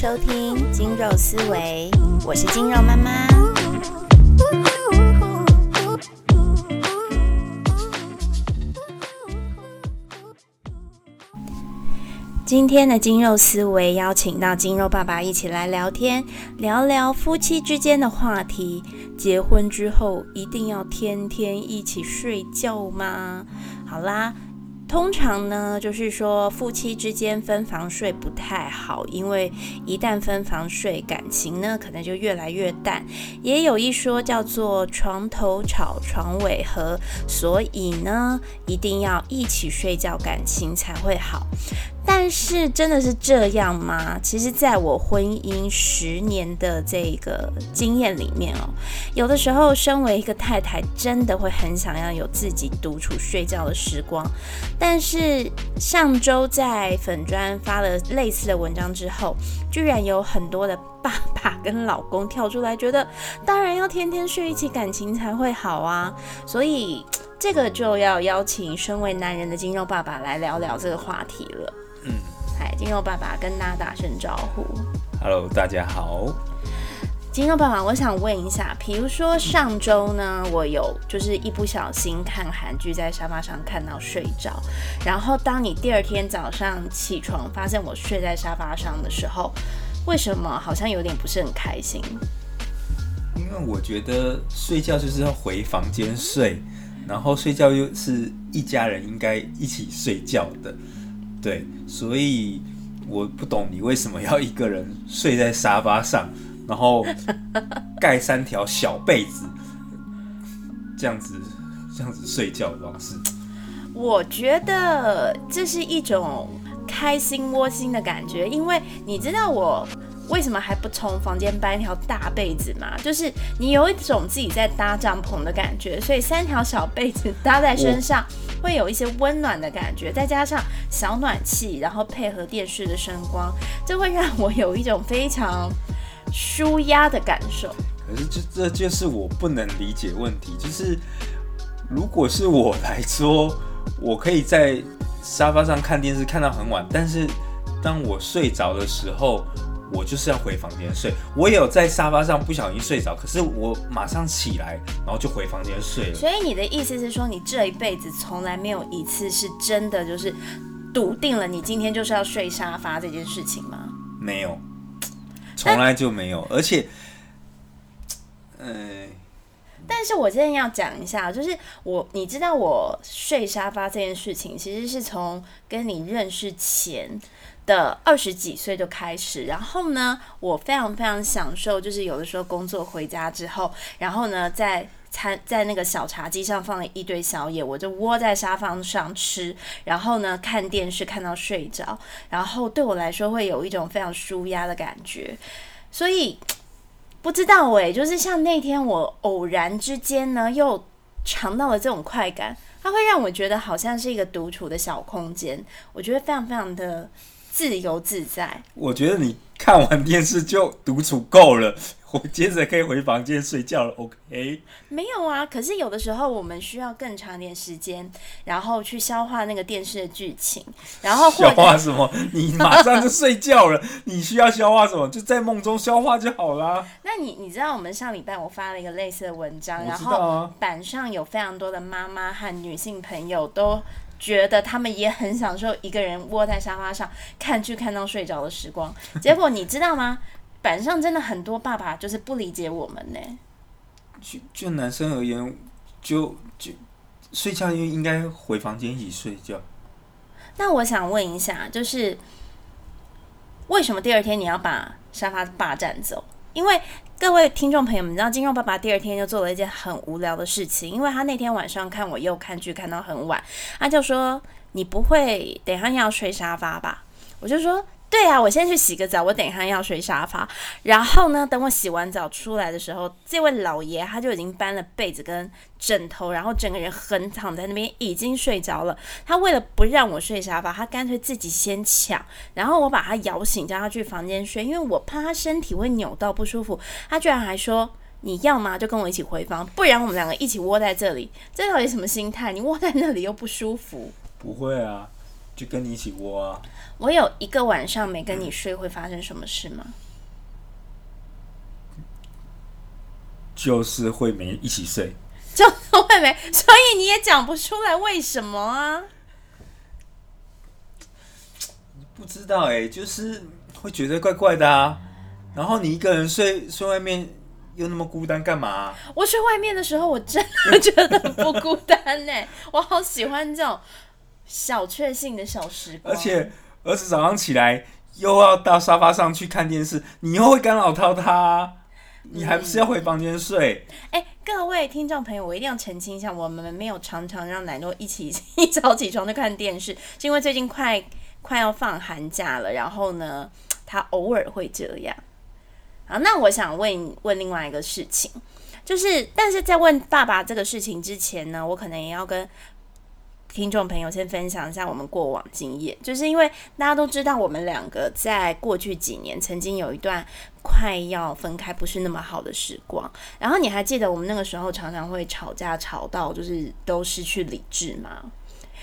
收听《精肉思维》，我是精肉妈妈。今天的精肉思维邀请到精肉爸爸一起来聊天，聊聊夫妻之间的话题。结婚之后一定要天天一起睡觉吗？好啦。通常呢，就是说夫妻之间分房睡不太好，因为一旦分房睡，感情呢可能就越来越淡。也有一说叫做床头吵，床尾和，所以呢，一定要一起睡觉，感情才会好。但是真的是这样吗？其实，在我婚姻十年的这个经验里面哦，有的时候，身为一个太太，真的会很想要有自己独处睡觉的时光。但是上周在粉砖发了类似的文章之后，居然有很多的爸爸跟老公跳出来，觉得当然要天天睡一起，感情才会好啊。所以这个就要邀请身为男人的金肉爸爸来聊聊这个话题了。金肉爸爸跟大家打声招呼。Hello，大家好。金肉爸爸，我想问一下，比如说上周呢，我有就是一不小心看韩剧，在沙发上看到睡着，然后当你第二天早上起床发现我睡在沙发上的时候，为什么好像有点不是很开心？因为我觉得睡觉就是要回房间睡，然后睡觉又是一家人应该一起睡觉的。对，所以我不懂你为什么要一个人睡在沙发上，然后 盖三条小被子，这样子这样子睡觉的方式。我觉得这是一种开心窝心的感觉，因为你知道我。为什么还不从房间搬一条大被子嘛？就是你有一种自己在搭帐篷的感觉，所以三条小被子搭在身上，会有一些温暖的感觉，再加上小暖气，然后配合电视的声光，这会让我有一种非常舒压的感受。可是这这就是我不能理解问题，就是如果是我来说，我可以在沙发上看电视看到很晚，但是当我睡着的时候。我就是要回房间睡，我有在沙发上不小心睡着，可是我马上起来，然后就回房间睡了。所以你的意思是说，你这一辈子从来没有一次是真的就是笃定了你今天就是要睡沙发这件事情吗？没有，从来就没有。而且，嗯，但是我今天要讲一下，就是我你知道我睡沙发这件事情，其实是从跟你认识前。的二十几岁就开始，然后呢，我非常非常享受，就是有的时候工作回家之后，然后呢，在餐在那个小茶几上放了一堆宵夜，我就窝在沙发上吃，然后呢看电视看到睡着，然后对我来说会有一种非常舒压的感觉，所以不知道诶，就是像那天我偶然之间呢又尝到了这种快感，它会让我觉得好像是一个独处的小空间，我觉得非常非常的。自由自在，我觉得你看完电视就独处够了，我接着可以回房间睡觉了。OK？没有啊，可是有的时候我们需要更长点时间，然后去消化那个电视的剧情，然后消化什么？你马上就睡觉了，你需要消化什么？就在梦中消化就好啦。那你你知道我们上礼拜我发了一个类似的文章，然后板上有非常多的妈妈和女性朋友都。觉得他们也很享受一个人窝在沙发上看剧看到睡着的时光。结果你知道吗？板上真的很多爸爸就是不理解我们呢。就就男生而言，就就睡觉就应该回房间一起睡觉。那我想问一下，就是为什么第二天你要把沙发霸占走？因为各位听众朋友们，你知道金庸爸爸第二天就做了一件很无聊的事情，因为他那天晚上看我又看剧看到很晚，他就说：“你不会等下要睡沙发吧？”我就说。对啊，我先去洗个澡，我等一下要睡沙发。然后呢，等我洗完澡出来的时候，这位老爷他就已经搬了被子跟枕头，然后整个人横躺在那边，已经睡着了。他为了不让我睡沙发，他干脆自己先抢，然后我把他摇醒，叫他去房间睡，因为我怕他身体会扭到不舒服。他居然还说：“你要吗？就跟我一起回房，不然我们两个一起窝在这里。”这到底什么心态？你窝在那里又不舒服？不会啊。就跟你一起窝啊。我有一个晚上没跟你睡，会发生什么事吗？就是会没一起睡，就是会没，所以你也讲不出来为什么啊？不知道哎、就是会觉得怪怪的啊。然后你一个人睡睡外面又那么孤单，干嘛、我睡外面的时候，我真的觉得不孤单呢、我好喜欢这种小确幸的小时光。而且儿子早上起来又要到沙发上去看电视，你又会干扰到他啊，你还不是要回房间睡？哎、各位听众朋友，我一定要澄清一下，我们没有常常让奶诺一起一早起床就看电视，是因为最近快快要放寒假了，然后呢，他偶尔会这样。好，那我想问问另外一个事情，就是但是在问爸爸这个事情之前呢，我可能也要跟听众朋友先分享一下我们过往经验，就是因为大家都知道我们两个在过去几年曾经有一段快要分开不是那么好的时光，然后你还记得我们那个时候常常会吵架，吵到就是都失去理智吗？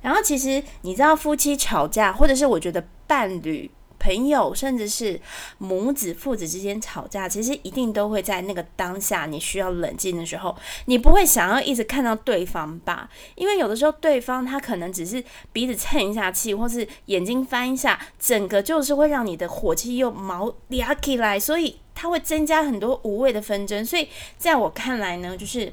然后其实你知道，夫妻吵架，或者是我觉得伴侣、朋友，甚至是母子、父子之间吵架，其实一定都会在那个当下你需要冷静的时候，你不会想要一直看到对方吧？因为有的时候对方他可能只是鼻子蹭一下气，或是眼睛翻一下，整个就是会让你的火气又毛嗲起来，所以它会增加很多无谓的纷争。所以在我看来呢，就是。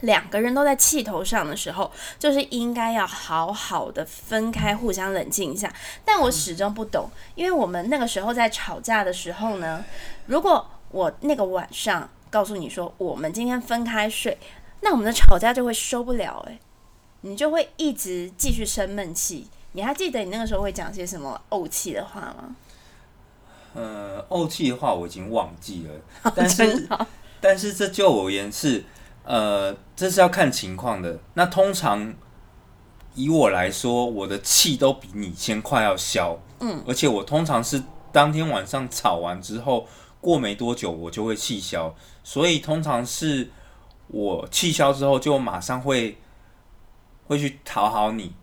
两个人都在气头上的时候，就是应该要好好的分开，互相冷静一下。但我始终不懂，因为我们那个时候在吵架的时候呢，如果我那个晚上告诉你说我们今天分开睡，那我们的吵架就会收不了、欸，你就会一直继续生闷气。你还记得你那个时候会讲些什么怄气的话吗？呃，怄气的话我已经忘记了，但是但是这就我而言是，呃，这是要看情况的。那通常以我来说，我的气都比你先快要消，嗯，而且我通常是当天晚上吵完之后，过没多久我就会气消，所以通常是我气消之后就马上会会去讨好你。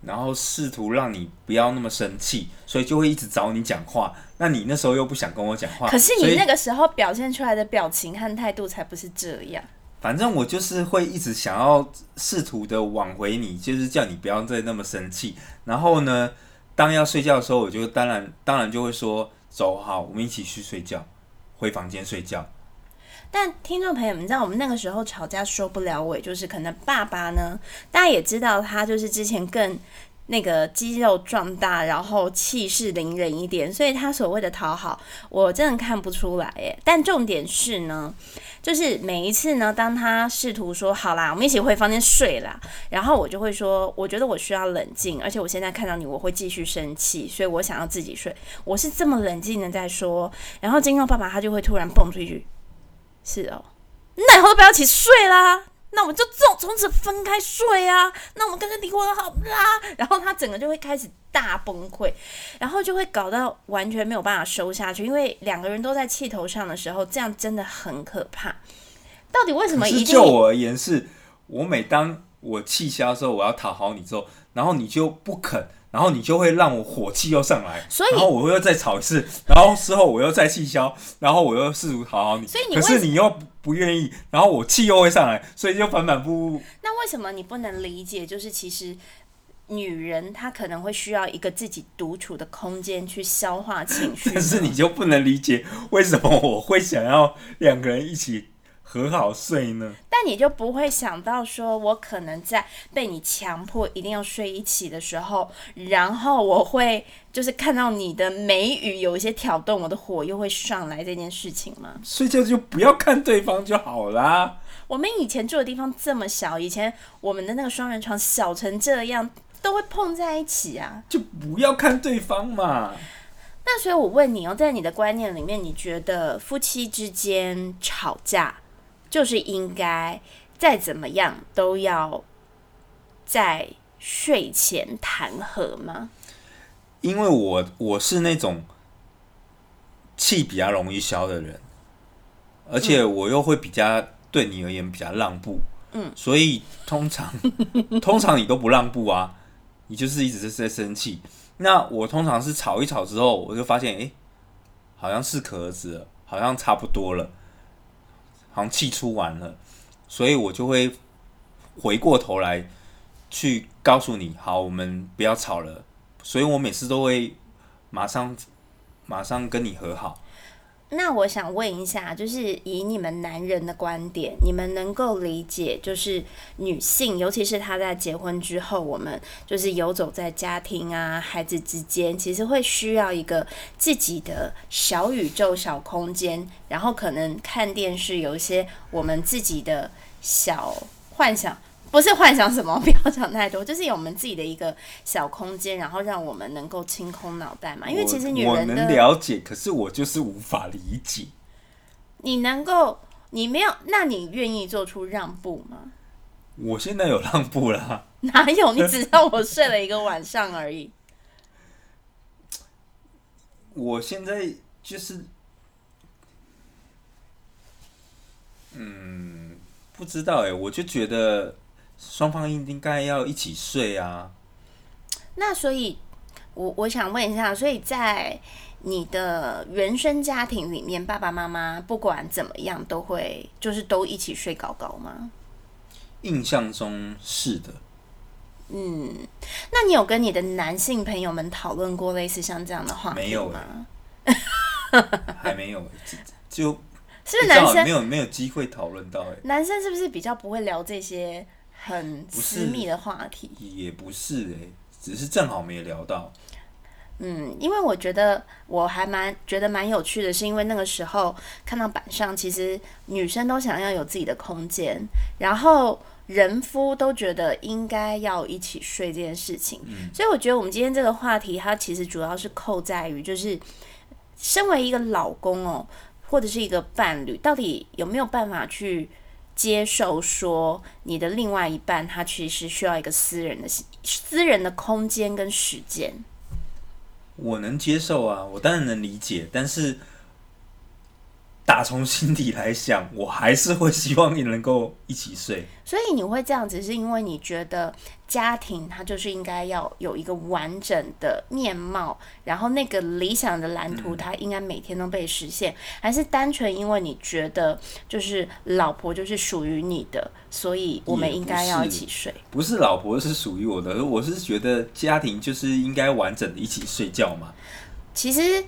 然后试图让你不要那么生气，所以就会一直找你讲话。那你那时候又不想跟我讲话，可是你那个时候表现出来的表情和态度才不是这样。反正我就是会一直想要试图的挽回你，就是叫你不要再那么生气。然后呢，当要睡觉的时候，我就当然当然就会说走好，我们一起去睡觉，回房间睡觉。但听众朋友们，你知道我们那个时候吵架收不了尾，就是可能爸爸呢，大家也知道他就是之前更那个肌肉壮大，然后气势凌人一点，所以他所谓的讨好，我真的看不出来耶。但重点是呢，就是每一次呢，当他试图说好啦，我们一起回房间睡啦，然后我就会说，我觉得我需要冷静，而且我现在看到你，我会继续生气，所以我想要自己睡。我是这么冷静的在说，然后金肉爸爸他就会突然蹦出一句。是哦，那以后都不要一起睡啦。那我们就从从此分开睡啊。那我们干脆离婚好啦。然后他整个就会开始大崩溃，然后就会搞到完全没有办法收下去，因为两个人都在气头上的时候，这样真的很可怕。到底为什么一定就我而言是，我每当我气消的时候，我要讨好你之后，然后你就不肯，然后你就会让我火气又上来，所以然后我又再吵一次，然后之后我又再气消，然后我又试图讨好你，所以你可是你又不愿意，然后我气又会上来，所以就反反复复。那为什么你不能理解？就是其实女人她可能会需要一个自己独处的空间去消化情绪，但是你就不能理解为什么我会想要两个人一起和好睡呢？但你就不会想到说，我可能在被你强迫一定要睡一起的时候，然后我会就是看到你的眉宇有一些挑动，我的火又会上来这件事情吗？睡觉就不要看对方就好啦。我们以前住的地方这么小，以前我们的那个双人床小成这样，都会碰在一起啊。就不要看对方嘛。那所以我问你哦，在你的观念里面，你觉得夫妻之间吵架就是应该再怎么样都要在睡前谈和吗？因为我我是那种气比较容易消的人，而且我又会比较对你而言比较让步，嗯，所以通常 通常你都不让步啊，你就是一直在生气。那我通常是吵一吵之后，我就发现，哎、好像适可而止了，好像差不多了，好像气出完了，所以我就会回过头来去告诉你，好，我们不要吵了。所以我每次都会马上马上跟你和好。那我想问一下，就是以你们男人的观点，你们能够理解，就是女性，尤其是她在结婚之后，我们就是游走在家庭啊、孩子之间，其实会需要一个自己的小宇宙、小空间，然后可能看电视有一些我们自己的小幻想。不是幻想什么，不要想太多，就是有我们自己的一个小空间，然后让我们能够清空脑袋嘛。因为其实女我我人能了解，可是我就是无法理解。你能够，你没有，那你愿意做出让步吗？我现在有让步啦，哪有？你只让我睡了一个晚上而已。我现在就是，嗯，不知道哎，我就觉得双方应该要一起睡啊。那所以，我我想问一下，所以在你的原生家庭里面，爸爸妈妈不管怎么样都会，就是都一起睡高高吗？印象中是的，嗯，那你有跟你的男性朋友们讨论过类似像这样的话题没有吗？还没有欸，就是不是男生没有没有机会讨论到哎，男生是不是比较不会聊这些很私密的话题？也不是哎，只是正好没聊到。嗯，因为我觉得我还蛮觉得蛮有趣的，是因为那个时候看到板上，其实女生都想要有自己的空间，然后人夫都觉得应该要一起睡这件事情，所以我觉得我们今天这个话题，它其实主要是扣在于，就是身为一个老公哦，或者是一个伴侣，到底有没有办法去接受说你的另外一半他其实需要一个私人的私人的空间跟时间。我能接受啊，我当然能理解，但是打从心底来想，我还是会希望你能够一起睡。所以你会这样子，是因为你觉得家庭它就是应该要有一个完整的面貌，然后那个理想的蓝图它应该每天都被实现，还是单纯因为你觉得就是老婆就是属于你的，所以我们应该要一起睡？不是老婆是属于我的，我是觉得家庭就是应该完整的一起睡觉嘛。其实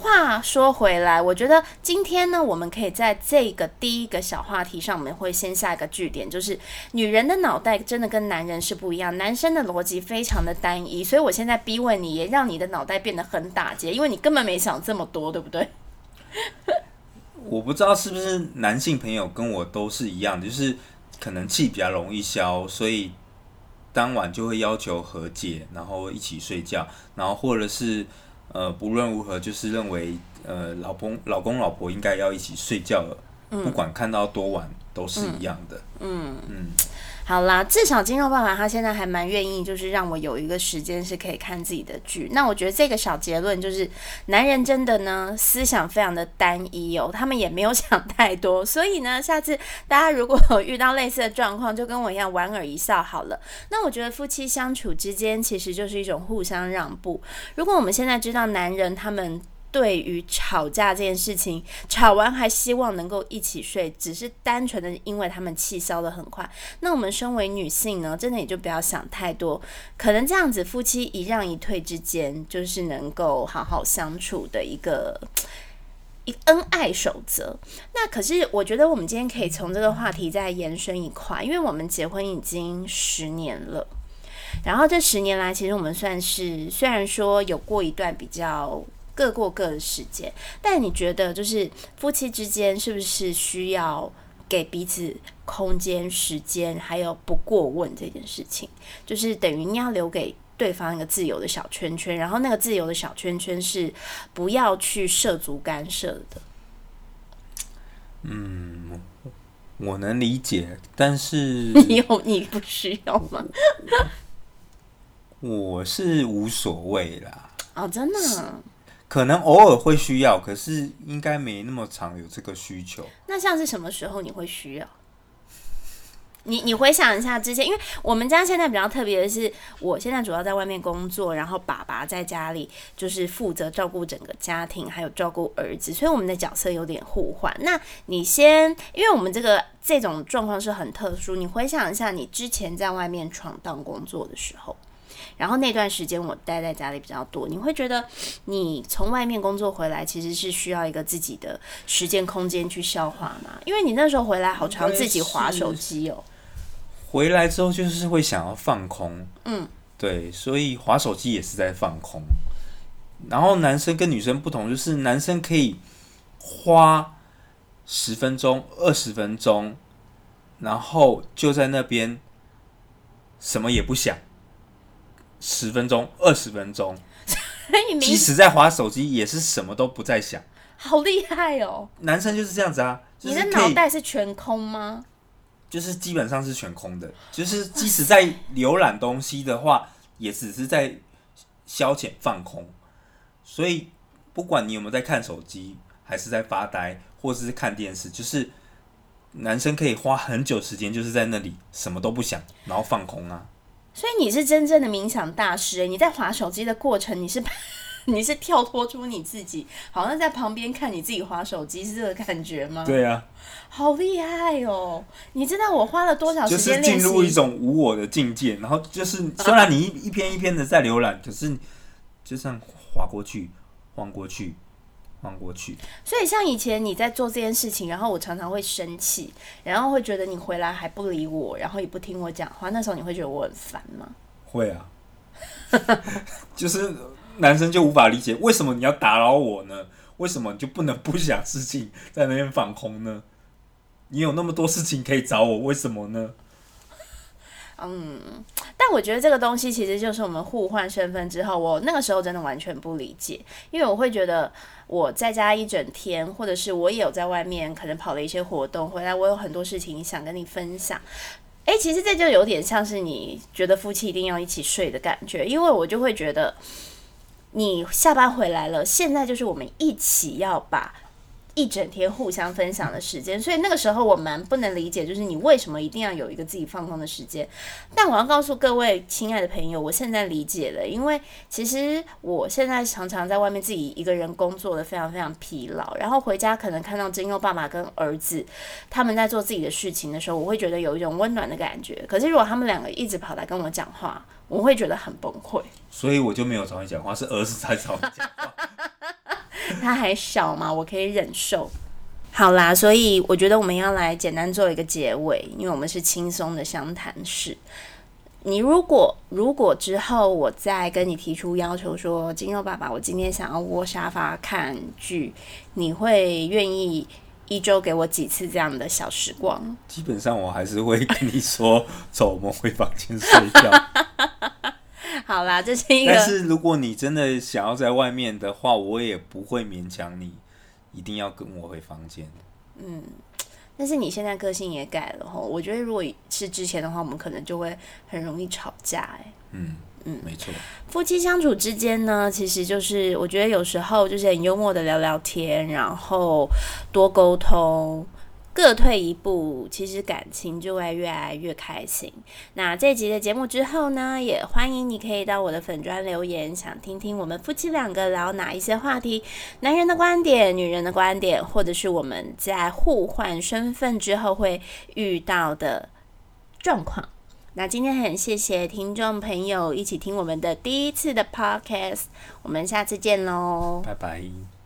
话说回来，我觉得今天呢，我们可以在这个第一个小话题上，我们会先下一个句点，就是女人的脑袋真的跟男人是不一样，男生的逻辑非常的单一，所以我现在逼问你，也让你的脑袋变得很打结，因为你根本没想这么多，对不对？我不知道是不是男性朋友跟我都是一样的，就是可能气比较容易消，所以当晚就会要求和解，然后一起睡觉，然后或者是呃不论如何，就是认为呃老公老公老婆应该要一起睡觉了，不管看到多晚都是一样的。嗯。嗯，好啦，至少金肉爸爸他现在还蛮愿意，就是让我有一个时间是可以看自己的剧。那我觉得这个小结论就是，男人真的呢思想非常的单一哦，他们也没有想太多。所以呢，下次大家如果遇到类似的状况，就跟我一样莞尔一笑好了。那我觉得夫妻相处之间其实就是一种互相让步。如果我们现在知道男人他们。对于吵架这件事情，吵完还希望能够一起睡，只是单纯的因为他们气消的很快。那我们身为女性呢，真的也就不要想太多，可能这样子夫妻一让一退之间，就是能够好好相处的一个。一恩爱守则，那可是我觉得我们今天可以从这个话题再延伸一块，因为我们结婚已经十年了，然后这十年来，其实我们算是虽然说有过一段比较各过各的时间，但你觉得就是夫妻之间是不是需要给彼此空间、时间，还有不过问这件事情？就是等于你要留给对方一个自由的小圈圈，然后那个自由的小圈圈是不要去涉足干涉的。嗯我能理解，但是 你有你不需要吗？我是无所谓啦。哦，真的？可能偶尔会需要，可是应该没那么常有这个需求。那像是什么时候你会需要？你你回想一下之前，因为我们家现在比较特别的是，我现在主要在外面工作，然后爸爸在家里就是负责照顾整个家庭，还有照顾儿子，所以我们的角色有点互换。那你先，因为我们这个这种状况是很特殊，你回想一下你之前在外面闯荡工作的时候。然后那段时间我待在家里比较多，你会觉得你从外面工作回来其实是需要一个自己的时间空间去消化嘛？因为你那时候回来好长自己划手机哦。回来之后就是会想要放空，嗯，对，所以划手机也是在放空。然后男生跟女生不同，就是男生可以花十分钟、二十分钟，然后就在那边什么也不想。十分钟、二十分钟，即使在划手机，也是什么都不在想。好厉害哦！男生就是这样子啊。你的脑袋是全空吗？就是基本上是全空的。就是即使在浏览东西的话，也只是在消遣放空。所以不管你有没有在看手机，还是在发呆，或者是看电视，就是男生可以花很久时间，就是在那里什么都不想，然后放空啊。所以你是真正的冥想大师你在划手机的过程，你是 你是跳脱出你自己，好像在旁边看你自己划手机是这个感觉吗？对啊，好厉害哦！你知道我花了多少时间练习？进入一种无我的境界，然后就是虽然你一一篇一篇的在浏览，可是就像划过去、晃过去。放过去。所以像以前你在做这件事情，然后我常常会生气，然后会觉得你回来还不理我，然后也不听我讲话，那时候你会觉得我很烦吗？会啊，就是男生就无法理解为什么你要打扰我呢？为什么你就不能不想事情在那边放空呢？你有那么多事情可以找我，为什么呢？嗯，我觉得这个东西其实就是我们互换身份之后，我那个时候真的完全不理解，因为我会觉得我在家一整天，或者是我也有在外面可能跑了一些活动回来，我有很多事情想跟你分享。诶，其实这就有点像是你觉得夫妻一定要一起睡的感觉，因为我就会觉得你下班回来了，现在就是我们一起要把。一整天互相分享的时间，所以那个时候我蛮不能理解，就是你为什么一定要有一个自己放空的时间。但我要告诉各位亲爱的朋友，我现在理解了，因为其实我现在常常在外面自己一个人工作的非常非常疲劳，然后回家可能看到金佑爸爸跟儿子他们在做自己的事情的时候，我会觉得有一种温暖的感觉。可是如果他们两个一直跑来跟我讲话，我会觉得很崩溃。所以我就没有找你讲话，是儿子在找你讲话。他还小嘛，我可以忍受。好啦，所以我觉得我们要来简单做一个结尾，因为我们是轻松的相谈室。你如果如果之后我再跟你提出要求说，金肉爸爸，我今天想要窝沙发看剧，你会愿意一周给我几次这样的小时光？基本上我还是会跟你说，走，我们回房间睡觉。好啦，这是一个。但是如果你真的想要在外面的话，我也不会勉强你，一定要跟我回房间。嗯，但是你现在个性也改了哈，我觉得如果是之前的话，我们可能就会很容易吵架。哎，嗯嗯，没错。夫妻相处之间呢，其实就是我觉得有时候就是很幽默的聊聊天，然后多沟通。各退一步，其实感情就会越来越开心。那这集的节目之后呢，也欢迎你可以到我的粉砖留言，想听听我们夫妻两个聊哪一些话题，男人的观点、女人的观点，或者是我们在互换身份之后会遇到的状况。那今天很谢谢听众朋友一起听我们的第一次的 podcast，我们下次见喽，拜拜。